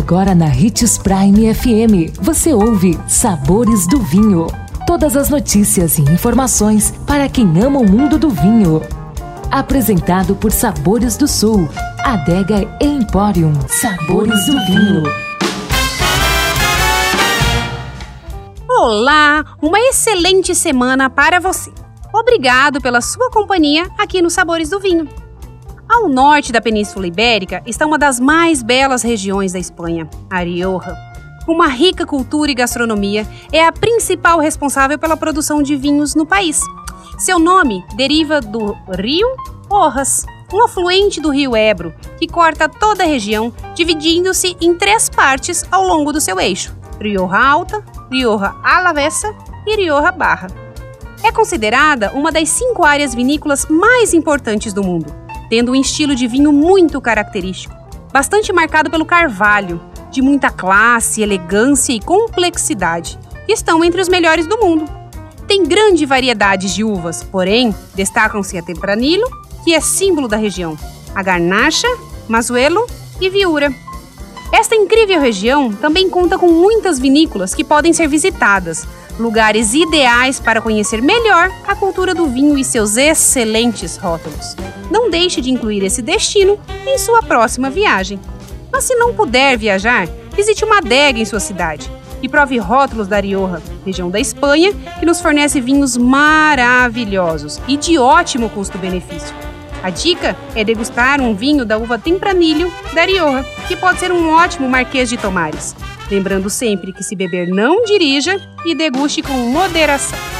Agora na Ritz Prime FM, você ouve Sabores do Vinho. Todas as notícias e informações para quem ama o mundo do vinho. Apresentado por Sabores do Sul, Adega Emporium. Sabores do Vinho. Olá, uma excelente semana para você. Obrigado pela sua companhia aqui no Sabores do Vinho. Ao norte da Península Ibérica está uma das mais belas regiões da Espanha, a Rioja. Uma rica cultura e gastronomia é a principal responsável pela produção de vinhos no país. Seu nome deriva do rio Orras, um afluente do rio Ebro, que corta toda a região, dividindo-se em três partes ao longo do seu eixo: Rioja Alta, Rioja Alavesa e Rioja Barra. É considerada uma das cinco áreas vinícolas mais importantes do mundo tendo um estilo de vinho muito característico, bastante marcado pelo carvalho, de muita classe, elegância e complexidade, estão entre os melhores do mundo. Tem grande variedade de uvas, porém destacam-se a Tempranillo, que é símbolo da região, a Garnacha, Mazuelo e Viura. Esta incrível região também conta com muitas vinícolas que podem ser visitadas, lugares ideais para conhecer melhor a cultura do vinho e seus excelentes rótulos. Não deixe de incluir esse destino em sua próxima viagem. Mas se não puder viajar, visite uma adega em sua cidade e prove rótulos da Rioja, região da Espanha, que nos fornece vinhos maravilhosos e de ótimo custo-benefício. A dica é degustar um vinho da uva Tempranilho da Rioja, que pode ser um ótimo Marquês de Tomares. Lembrando sempre que se beber não dirija e deguste com moderação.